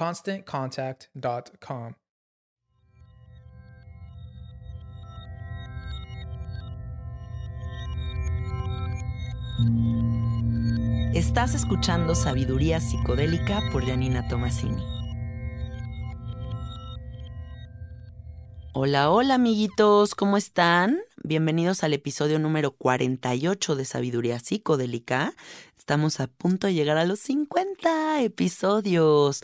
ConstantContact.com. Estás escuchando Sabiduría Psicodélica por Janina Tomasini. Hola, hola amiguitos, ¿cómo están? Bienvenidos al episodio número 48 de Sabiduría Psicodélica. Estamos a punto de llegar a los 50 episodios.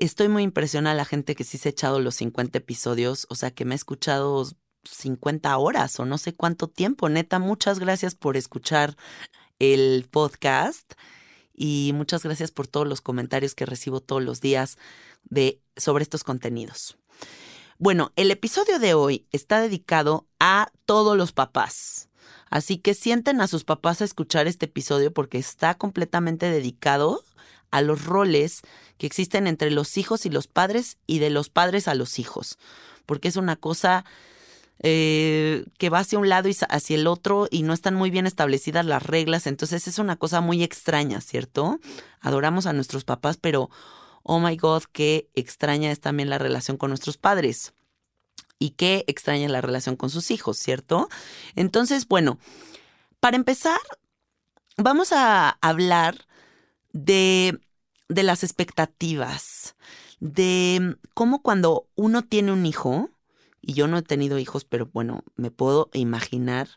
Estoy muy impresionada la gente que sí se ha echado los 50 episodios, o sea que me ha escuchado 50 horas o no sé cuánto tiempo. Neta, muchas gracias por escuchar el podcast y muchas gracias por todos los comentarios que recibo todos los días de, sobre estos contenidos. Bueno, el episodio de hoy está dedicado a todos los papás. Así que sienten a sus papás a escuchar este episodio porque está completamente dedicado a los roles que existen entre los hijos y los padres y de los padres a los hijos. Porque es una cosa eh, que va hacia un lado y hacia el otro y no están muy bien establecidas las reglas. Entonces es una cosa muy extraña, ¿cierto? Adoramos a nuestros papás, pero oh my God, qué extraña es también la relación con nuestros padres y qué extraña la relación con sus hijos, ¿cierto? Entonces, bueno, para empezar, vamos a hablar de, de las expectativas, de cómo cuando uno tiene un hijo, y yo no he tenido hijos, pero bueno, me puedo imaginar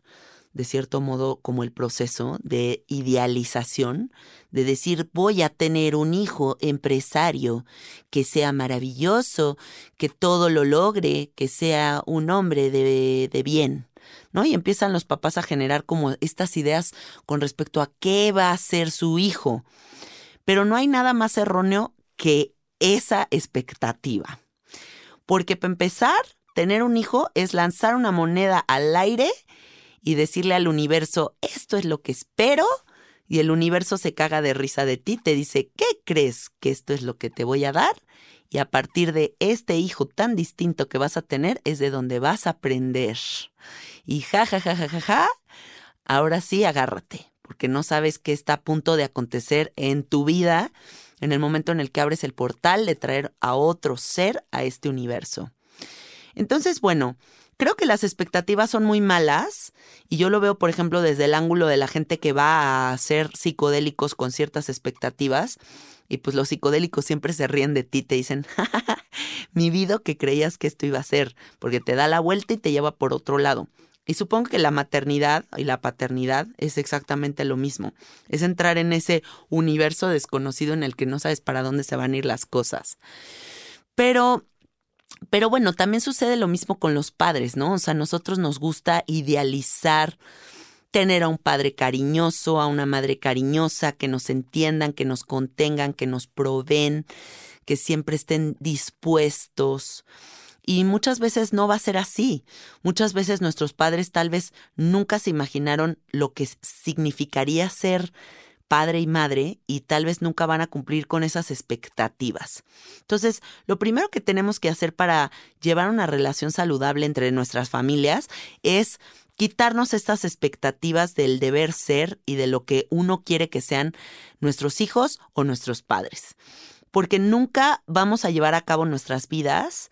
de cierto modo como el proceso de idealización, de decir voy a tener un hijo empresario que sea maravilloso, que todo lo logre, que sea un hombre de, de bien. ¿No? Y empiezan los papás a generar como estas ideas con respecto a qué va a ser su hijo. Pero no hay nada más erróneo que esa expectativa. Porque para empezar, tener un hijo es lanzar una moneda al aire y decirle al universo, esto es lo que espero, y el universo se caga de risa de ti, te dice, ¿qué crees que esto es lo que te voy a dar? Y a partir de este hijo tan distinto que vas a tener es de donde vas a aprender. Y ja, ja, ja, ja, ja, ja, ahora sí agárrate, porque no sabes qué está a punto de acontecer en tu vida en el momento en el que abres el portal de traer a otro ser a este universo. Entonces, bueno, Creo que las expectativas son muy malas y yo lo veo, por ejemplo, desde el ángulo de la gente que va a ser psicodélicos con ciertas expectativas y pues los psicodélicos siempre se ríen de ti, te dicen, mi vida que creías que esto iba a ser, porque te da la vuelta y te lleva por otro lado. Y supongo que la maternidad y la paternidad es exactamente lo mismo. Es entrar en ese universo desconocido en el que no sabes para dónde se van a ir las cosas. Pero, pero bueno, también sucede lo mismo con los padres, ¿no? O sea, a nosotros nos gusta idealizar tener a un padre cariñoso, a una madre cariñosa, que nos entiendan, que nos contengan, que nos proveen, que siempre estén dispuestos. Y muchas veces no va a ser así. Muchas veces nuestros padres tal vez nunca se imaginaron lo que significaría ser padre y madre y tal vez nunca van a cumplir con esas expectativas. Entonces, lo primero que tenemos que hacer para llevar una relación saludable entre nuestras familias es quitarnos estas expectativas del deber ser y de lo que uno quiere que sean nuestros hijos o nuestros padres. Porque nunca vamos a llevar a cabo nuestras vidas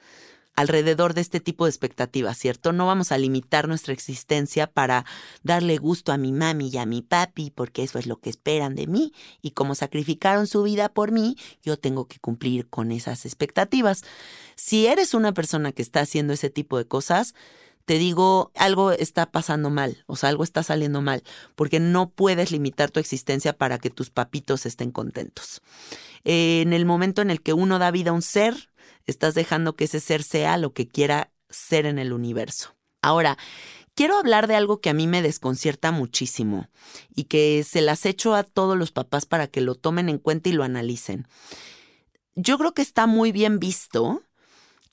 alrededor de este tipo de expectativas, ¿cierto? No vamos a limitar nuestra existencia para darle gusto a mi mami y a mi papi, porque eso es lo que esperan de mí, y como sacrificaron su vida por mí, yo tengo que cumplir con esas expectativas. Si eres una persona que está haciendo ese tipo de cosas, te digo, algo está pasando mal, o sea, algo está saliendo mal, porque no puedes limitar tu existencia para que tus papitos estén contentos. en el momento en el que uno da vida a un ser, estás dejando que ese ser sea lo que quiera ser en el universo. Ahora, quiero hablar de algo que a mí me desconcierta muchísimo y que se las echo a todos los papás para que lo tomen en cuenta y lo analicen. Yo creo que está muy bien visto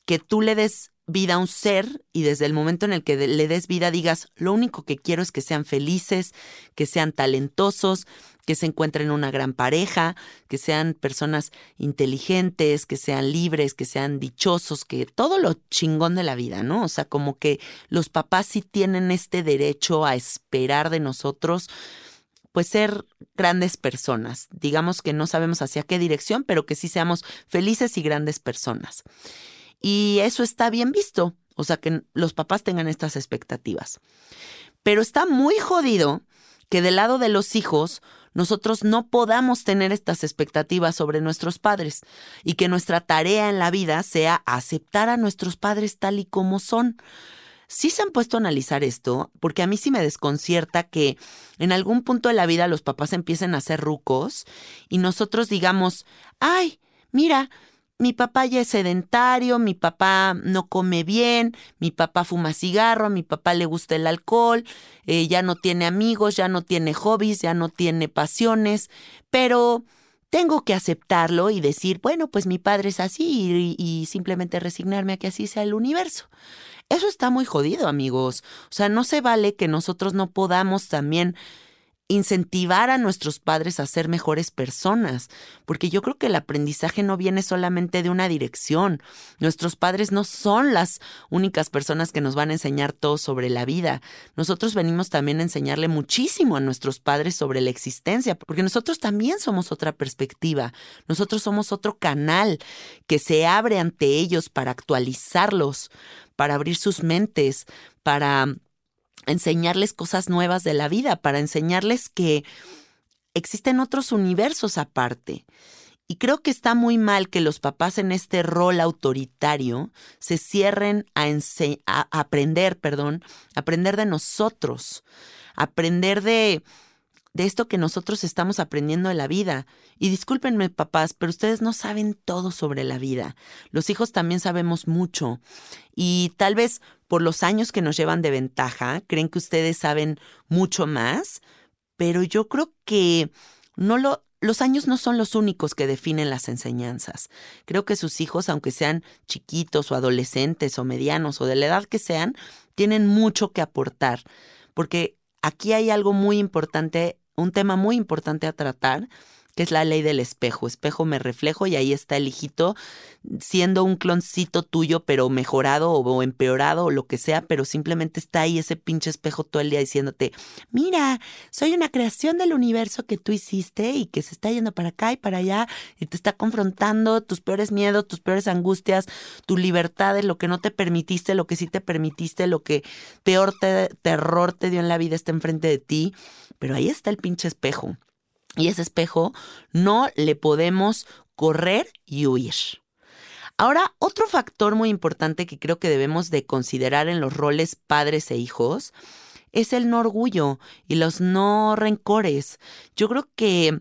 que tú le des vida a un ser y desde el momento en el que le des vida digas, lo único que quiero es que sean felices, que sean talentosos, que se encuentren una gran pareja, que sean personas inteligentes, que sean libres, que sean dichosos, que todo lo chingón de la vida, ¿no? O sea, como que los papás sí tienen este derecho a esperar de nosotros pues ser grandes personas. Digamos que no sabemos hacia qué dirección, pero que sí seamos felices y grandes personas. Y eso está bien visto, o sea, que los papás tengan estas expectativas. Pero está muy jodido que del lado de los hijos nosotros no podamos tener estas expectativas sobre nuestros padres y que nuestra tarea en la vida sea aceptar a nuestros padres tal y como son. Sí se han puesto a analizar esto, porque a mí sí me desconcierta que en algún punto de la vida los papás empiecen a ser rucos y nosotros digamos, ay, mira, mi papá ya es sedentario, mi papá no come bien, mi papá fuma cigarro, mi papá le gusta el alcohol, eh, ya no tiene amigos, ya no tiene hobbies, ya no tiene pasiones, pero tengo que aceptarlo y decir, bueno, pues mi padre es así y simplemente resignarme a que así sea el universo. Eso está muy jodido, amigos. O sea, no se vale que nosotros no podamos también incentivar a nuestros padres a ser mejores personas, porque yo creo que el aprendizaje no viene solamente de una dirección. Nuestros padres no son las únicas personas que nos van a enseñar todo sobre la vida. Nosotros venimos también a enseñarle muchísimo a nuestros padres sobre la existencia, porque nosotros también somos otra perspectiva. Nosotros somos otro canal que se abre ante ellos para actualizarlos, para abrir sus mentes, para enseñarles cosas nuevas de la vida, para enseñarles que existen otros universos aparte. Y creo que está muy mal que los papás en este rol autoritario se cierren a, aprender, perdón, aprender de nosotros, aprender de, de esto que nosotros estamos aprendiendo de la vida. Y discúlpenme, papás, pero ustedes no saben todo sobre la vida. Los hijos también sabemos mucho. Y tal vez por los años que nos llevan de ventaja, creen que ustedes saben mucho más, pero yo creo que no lo, los años no son los únicos que definen las enseñanzas. Creo que sus hijos, aunque sean chiquitos o adolescentes o medianos o de la edad que sean, tienen mucho que aportar, porque aquí hay algo muy importante, un tema muy importante a tratar, que es la ley del espejo. Espejo me reflejo y ahí está el hijito siendo un cloncito tuyo, pero mejorado o empeorado o lo que sea, pero simplemente está ahí ese pinche espejo todo el día diciéndote, mira, soy una creación del universo que tú hiciste y que se está yendo para acá y para allá y te está confrontando tus peores miedos, tus peores angustias, tu libertad de lo que no te permitiste, lo que sí te permitiste, lo que peor terror te dio en la vida está enfrente de ti, pero ahí está el pinche espejo. Y ese espejo no le podemos correr y huir. Ahora, otro factor muy importante que creo que debemos de considerar en los roles padres e hijos es el no orgullo y los no rencores. Yo creo que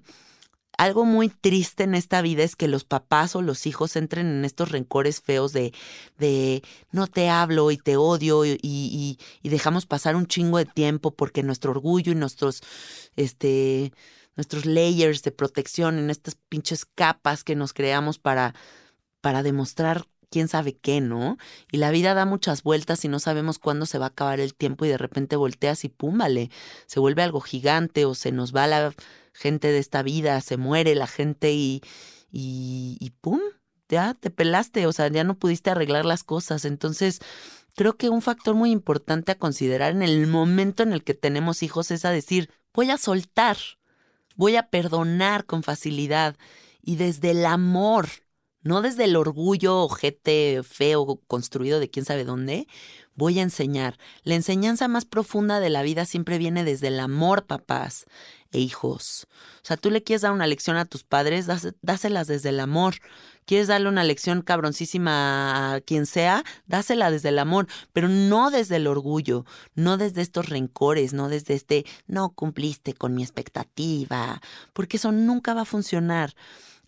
algo muy triste en esta vida es que los papás o los hijos entren en estos rencores feos de, de no te hablo y te odio y, y, dejamos pasar un chingo de tiempo porque nuestro orgullo y nuestros, este, nuestros layers de protección en estas pinches capas que nos creamos para, para demostrar quién sabe qué, ¿no? Y la vida da muchas vueltas y no sabemos cuándo se va a acabar el tiempo y de repente volteas y pum, vale, se vuelve algo gigante o se nos va la gente de esta vida, se muere la gente y, y, y pum, ya te pelaste, o sea, ya no pudiste arreglar las cosas. Entonces, creo que un factor muy importante a considerar en el momento en el que tenemos hijos es a decir, voy a soltar, voy a perdonar con facilidad y desde el amor, no desde el orgullo ojete feo construido de quién sabe dónde, voy a enseñar. La enseñanza más profunda de la vida siempre viene desde el amor, papás e hijos. O sea, tú le quieres dar una lección a tus padres, dáselas desde el amor. Quieres darle una lección cabroncísima a quien sea, dásela desde el amor, pero no desde el orgullo, no desde estos rencores, no desde este no cumpliste con mi expectativa, porque eso nunca va a funcionar.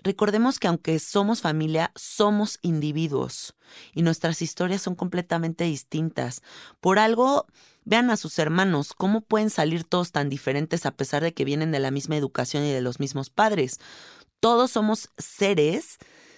Recordemos que aunque somos familia, somos individuos y nuestras historias son completamente distintas. Por algo, vean a sus hermanos, cómo pueden salir todos tan diferentes a pesar de que vienen de la misma educación y de los mismos padres. Todos somos seres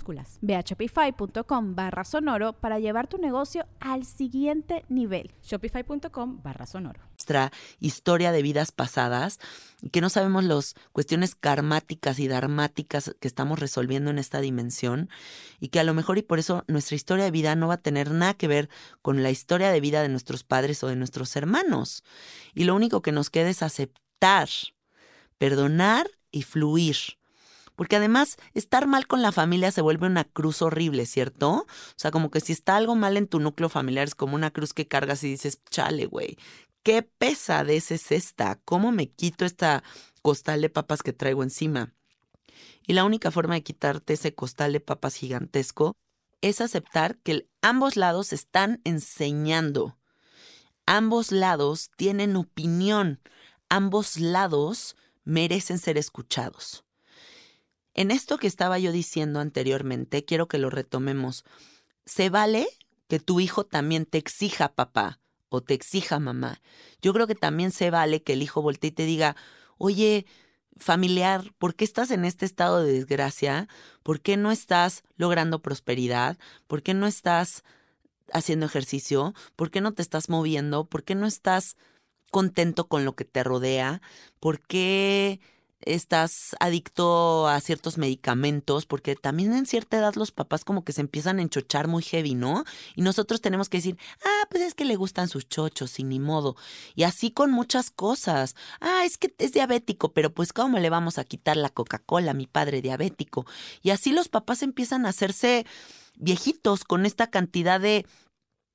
minúsculas Ve a shopify.com barra sonoro para llevar tu negocio al siguiente nivel. Shopify.com barra sonoro. Nuestra historia de vidas pasadas que no sabemos las cuestiones karmáticas y dharmáticas que estamos resolviendo en esta dimensión y que a lo mejor y por eso nuestra historia de vida no va a tener nada que ver con la historia de vida de nuestros padres o de nuestros hermanos. Y lo único que nos queda es aceptar, perdonar y fluir porque además, estar mal con la familia se vuelve una cruz horrible, ¿cierto? O sea, como que si está algo mal en tu núcleo familiar, es como una cruz que cargas y dices, chale, güey, qué pesadez es esta, ¿cómo me quito esta costal de papas que traigo encima? Y la única forma de quitarte ese costal de papas gigantesco es aceptar que ambos lados están enseñando. Ambos lados tienen opinión. Ambos lados merecen ser escuchados. En esto que estaba yo diciendo anteriormente, quiero que lo retomemos. ¿Se vale que tu hijo también te exija papá o te exija mamá? Yo creo que también se vale que el hijo voltee y te diga, oye, familiar, ¿por qué estás en este estado de desgracia? ¿Por qué no estás logrando prosperidad? ¿Por qué no estás haciendo ejercicio? ¿Por qué no te estás moviendo? ¿Por qué no estás contento con lo que te rodea? ¿Por qué estás adicto a ciertos medicamentos, porque también en cierta edad los papás como que se empiezan a enchochar muy heavy, ¿no? Y nosotros tenemos que decir, ah, pues es que le gustan sus chochos, sin ni modo. Y así con muchas cosas. Ah, es que es diabético, pero pues ¿cómo le vamos a quitar la Coca-Cola a mi padre diabético? Y así los papás empiezan a hacerse viejitos con esta cantidad de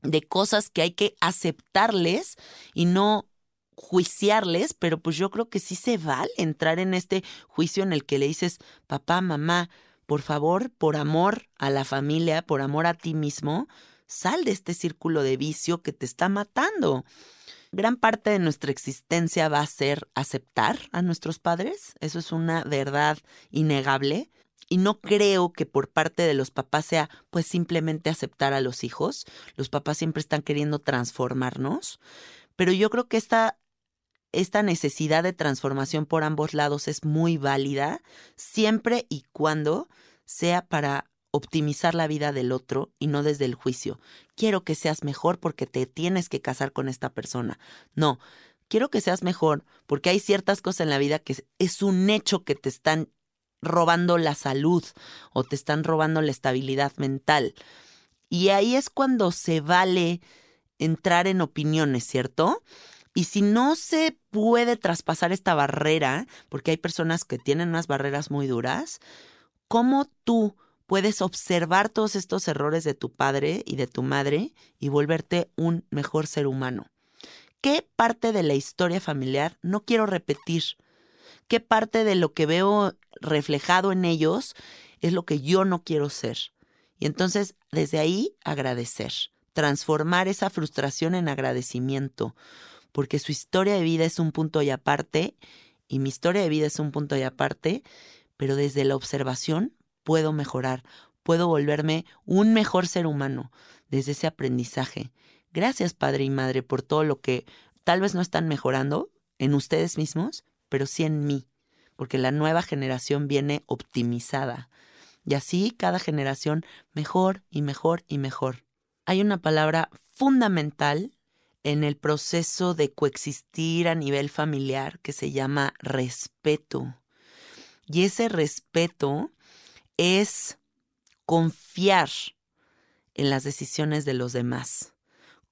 de cosas que hay que aceptarles y no juiciarles, pero pues yo creo que sí se vale entrar en este juicio en el que le dices, papá, mamá, por favor, por amor a la familia, por amor a ti mismo, sal de este círculo de vicio que te está matando. Gran parte de nuestra existencia va a ser aceptar a nuestros padres, eso es una verdad innegable. Y no creo que por parte de los papás sea pues simplemente aceptar a los hijos. Los papás siempre están queriendo transformarnos Pero yo creo que esta, esta necesidad de transformación por ambos lados es muy válida siempre y cuando sea para optimizar la vida del otro y no desde el juicio. Quiero que seas mejor porque te tienes que casar con esta persona. No, quiero que seas mejor porque hay ciertas cosas en la vida que es un hecho que te están robando la salud o te están robando la estabilidad mental. Y ahí es cuando se vale entrar en opiniones, ¿cierto? Y si no se puede traspasar esta barrera, porque hay personas que tienen unas barreras muy duras, ¿cómo tú puedes observar todos estos errores de tu padre y de tu madre y volverte un mejor ser humano. ¿Qué parte de la historia familiar no quiero repetir? ¿Qué parte de lo que veo reflejado en ellos es lo que yo no quiero ser? Y entonces, desde ahí, agradecer, transformar esa frustración en agradecimiento, porque su historia de vida es un punto y aparte, y mi historia de vida es un punto y aparte, pero desde la observación puedo mejorar, puedo volverme un mejor ser humano desde ese aprendizaje. Gracias, padre y madre, por todo lo que tal vez no están mejorando en ustedes mismos, pero sí en mí, porque la nueva generación viene optimizada. Y así cada generación mejor y mejor y mejor. Hay una palabra fundamental en el proceso de coexistir a nivel familiar que se llama respeto. Y ese respeto es confiar en las decisiones de los demás,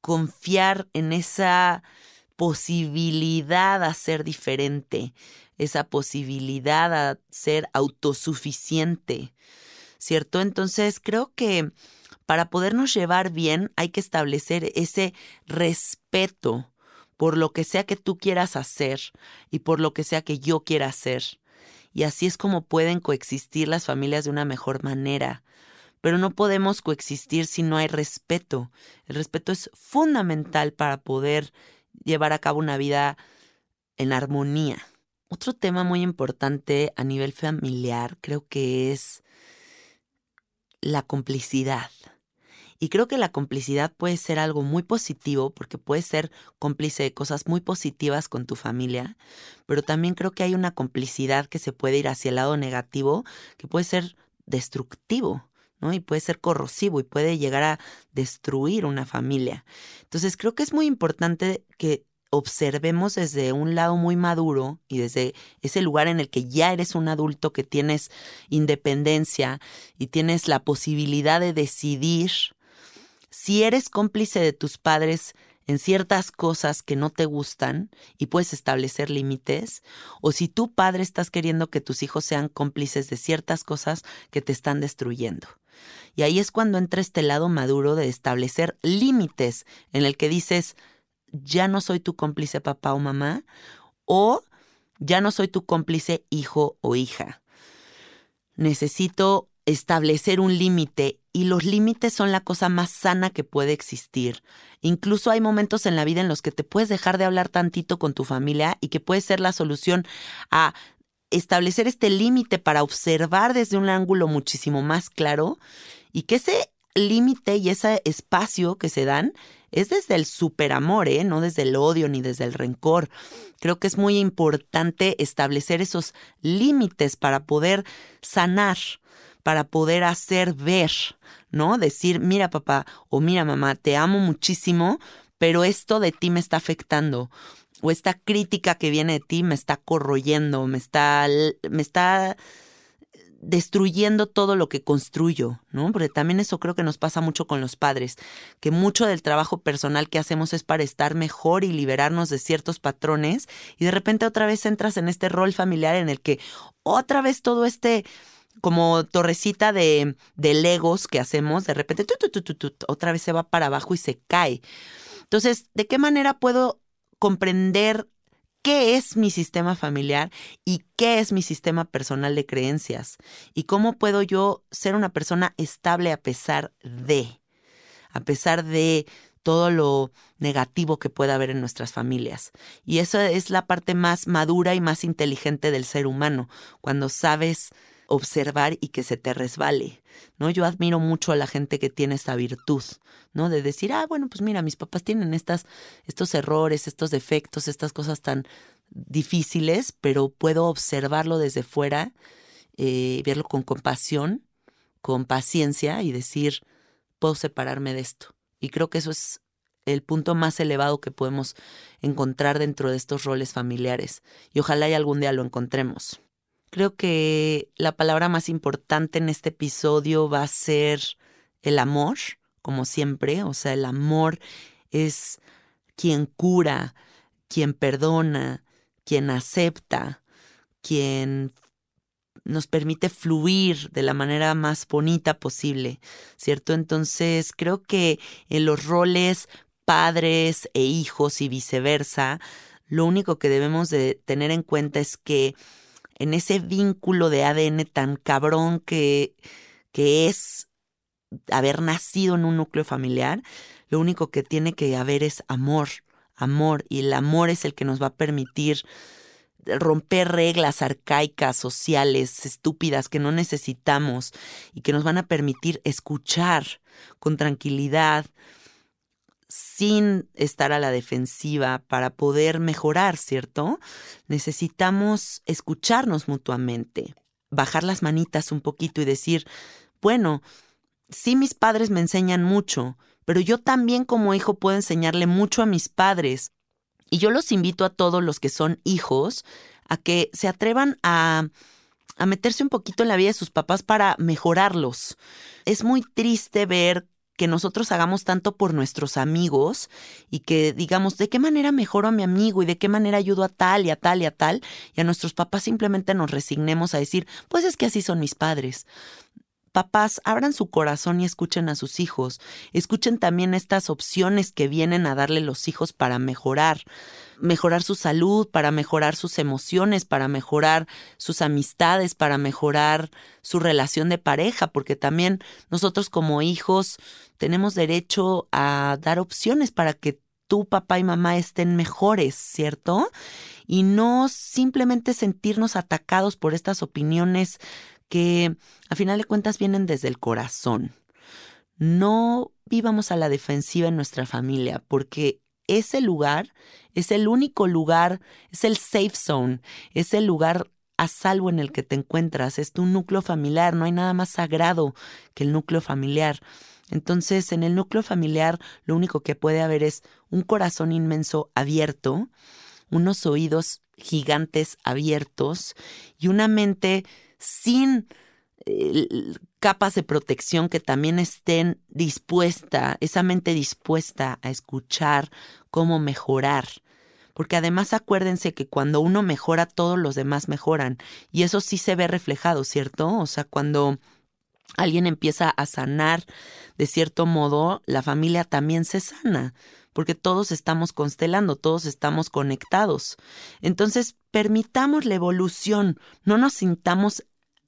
confiar en esa posibilidad a ser diferente, esa posibilidad a ser autosuficiente, ¿cierto? Entonces creo que para podernos llevar bien hay que establecer ese respeto por lo que sea que tú quieras hacer y por lo que sea que yo quiera hacer y así es como pueden coexistir las familias de una mejor manera. Pero no podemos coexistir si no hay respeto. El respeto es fundamental para poder llevar a cabo una vida en armonía. Otro tema muy importante a nivel familiar creo que es la complicidad. Y creo que la complicidad puede ser algo muy positivo porque puedes ser cómplice de cosas muy positivas con tu familia, pero también creo que hay una complicidad que se puede ir hacia el lado negativo, que puede ser destructivo. ¿no? Y puede ser corrosivo y puede llegar a destruir una familia. Entonces creo que es muy importante que observemos desde un lado muy maduro y desde ese lugar en el que ya eres un adulto que tienes independencia y tienes la posibilidad de decidir si eres cómplice de tus padres en ciertas cosas que no te gustan y puedes establecer límites, o si tu padre estás queriendo que tus hijos sean cómplices de ciertas cosas que te están destruyendo. Y ahí es cuando entra este lado maduro de establecer límites en el que dices, ya no soy tu cómplice papá o mamá, o ya no soy tu cómplice hijo o hija. Necesito establecer un límite y los límites son la cosa más sana que puede existir. Incluso hay momentos en la vida en los que te puedes dejar de hablar tantito con tu familia y que puede ser la solución a establecer este límite para observar desde un ángulo muchísimo más claro y que ese límite y ese espacio que se dan es desde el superamor, ¿eh? no desde el odio ni desde el rencor. Creo que es muy importante establecer esos límites para poder sanar para poder hacer ver, ¿no? Decir, mira papá o mira mamá, te amo muchísimo, pero esto de ti me está afectando o esta crítica que viene de ti me está corroyendo, me está, me está destruyendo todo lo que construyo, ¿no? Porque también eso creo que nos pasa mucho con los padres, que mucho del trabajo personal que hacemos es para estar mejor y liberarnos de ciertos patrones y de repente otra vez entras en este rol familiar en el que otra vez todo este como torrecita de, de legos que hacemos, de repente otra vez se va para abajo y se cae. Entonces, ¿de qué manera puedo comprender qué es mi sistema familiar y qué es mi sistema personal de creencias? Y cómo puedo yo ser una persona estable a pesar de, a pesar de todo lo negativo que pueda haber en nuestras familias. Y eso es la parte más madura y más inteligente del ser humano, cuando sabes observar y que se te resbale, ¿no? Yo admiro mucho a la gente que tiene esta virtud, ¿no? De decir, ah, bueno, pues mira, mis papás tienen estas, estos errores, estos defectos, estas cosas tan difíciles, pero puedo observarlo desde fuera, eh, verlo con compasión, con paciencia y decir, puedo separarme de esto. Y creo que eso es el punto más elevado que podemos encontrar dentro de estos roles familiares. Y ojalá y algún día lo encontremos. Creo que la palabra más importante en este episodio va a ser el amor, como siempre. O sea, el amor es quien cura, quien perdona, quien acepta, quien nos permite fluir de la manera más bonita posible, ¿cierto? Entonces creo que en los roles padres e hijos y viceversa, lo único que debemos de tener en cuenta es que en ese vínculo de ADN tan cabrón que, que es haber nacido en un núcleo familiar, lo único que tiene que haber es amor, amor, y el amor es el que nos va a permitir romper reglas arcaicas, sociales, estúpidas que no necesitamos y que nos van a permitir escuchar con tranquilidad, sin estar a la defensiva para poder mejorar, ¿cierto? Necesitamos escucharnos mutuamente, bajar las manitas un poquito y decir, bueno, sí mis padres me enseñan mucho, pero yo también como hijo puedo enseñarle mucho a mis padres. Y yo los invito a todos los que son hijos a que se atrevan a, meterse un poquito en la vida de sus papás para mejorarlos. Es muy triste ver que nosotros hagamos tanto por nuestros amigos y que digamos de qué manera mejoro a mi amigo y de qué manera ayudo a tal y a tal y a tal y a nuestros papás simplemente nos resignemos a decir, pues es que así son mis padres. Papás, abran su corazón y escuchen a sus hijos. Escuchen también estas opciones que vienen a darle los hijos para mejorar. Mejorar su salud, para mejorar sus emociones, para mejorar sus amistades, para mejorar su relación de pareja, porque también nosotros como hijos tenemos derecho a dar opciones para que tu papá y mamá estén mejores, ¿cierto? Y no simplemente sentirnos atacados por estas opiniones que a final de cuentas vienen desde el corazón. No vivamos a la defensiva en nuestra familia, porque ese lugar es el único lugar, es el safe zone, es el lugar a salvo en el que te encuentras, es tu núcleo familiar, no hay nada más sagrado que el núcleo familiar. Entonces, en el núcleo familiar lo único que puede haber es un corazón inmenso abierto, unos oídos gigantes abiertos y una mente sin capas de protección que también estén dispuesta, esa mente dispuesta a escuchar cómo mejorar. Porque además acuérdense que cuando uno mejora, todos los demás mejoran. Y eso sí se ve reflejado, ¿cierto? O sea, cuando alguien empieza a sanar de cierto modo, la familia también se sana porque todos estamos constelando, todos estamos conectados. Entonces, permitamos la evolución, no nos sintamos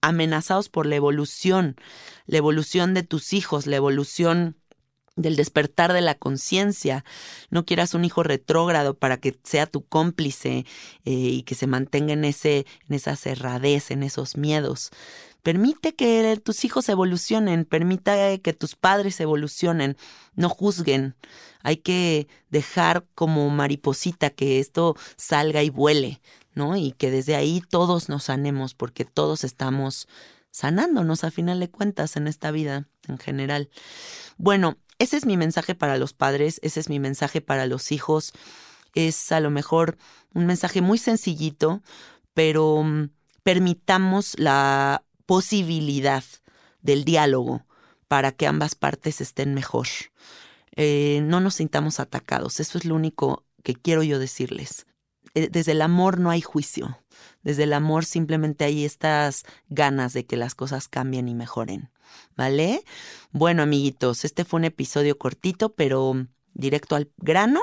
amenazados por la evolución, la evolución de tus hijos, la evolución del despertar de la conciencia. No quieras un hijo retrógrado para que sea tu cómplice eh, y que se mantenga en, ese, en esa cerradez, en esos miedos. Permite que tus hijos evolucionen, permita que tus padres evolucionen, no juzguen. Hay que dejar como mariposita que esto salga y vuele. Y que desde ahí todos nos sanemos, porque todos estamos sanándonos a final de cuentas en esta vida en general. Bueno, ese es mi mensaje para los padres, ese es mi mensaje para los hijos. Es a lo mejor un mensaje muy sencillito, pero mm, permitamos la posibilidad del diálogo para que ambas partes estén mejor. Eh, no nos sintamos atacados, eso es lo único que quiero yo decirles. Eh, desde el amor no hay juicio. Desde el amor simplemente hay estas ganas de que las cosas cambien y mejoren. ¿Vale? Bueno, amiguitos, este fue un episodio cortito, pero directo al grano.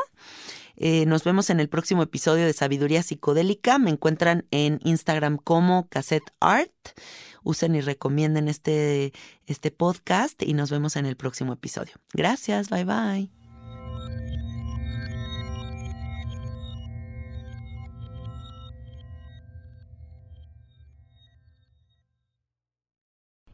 Eh, nos vemos en el próximo episodio de Sabiduría Psicodélica. Me encuentran en Instagram como Cassette Art. Usen y recomienden este, este podcast y nos vemos en el próximo episodio. Gracias, bye bye.